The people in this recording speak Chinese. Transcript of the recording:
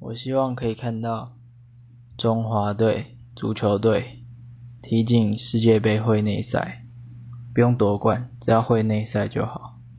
我希望可以看到中华队足球队踢进世界杯会内赛不用夺冠只要会内赛就好。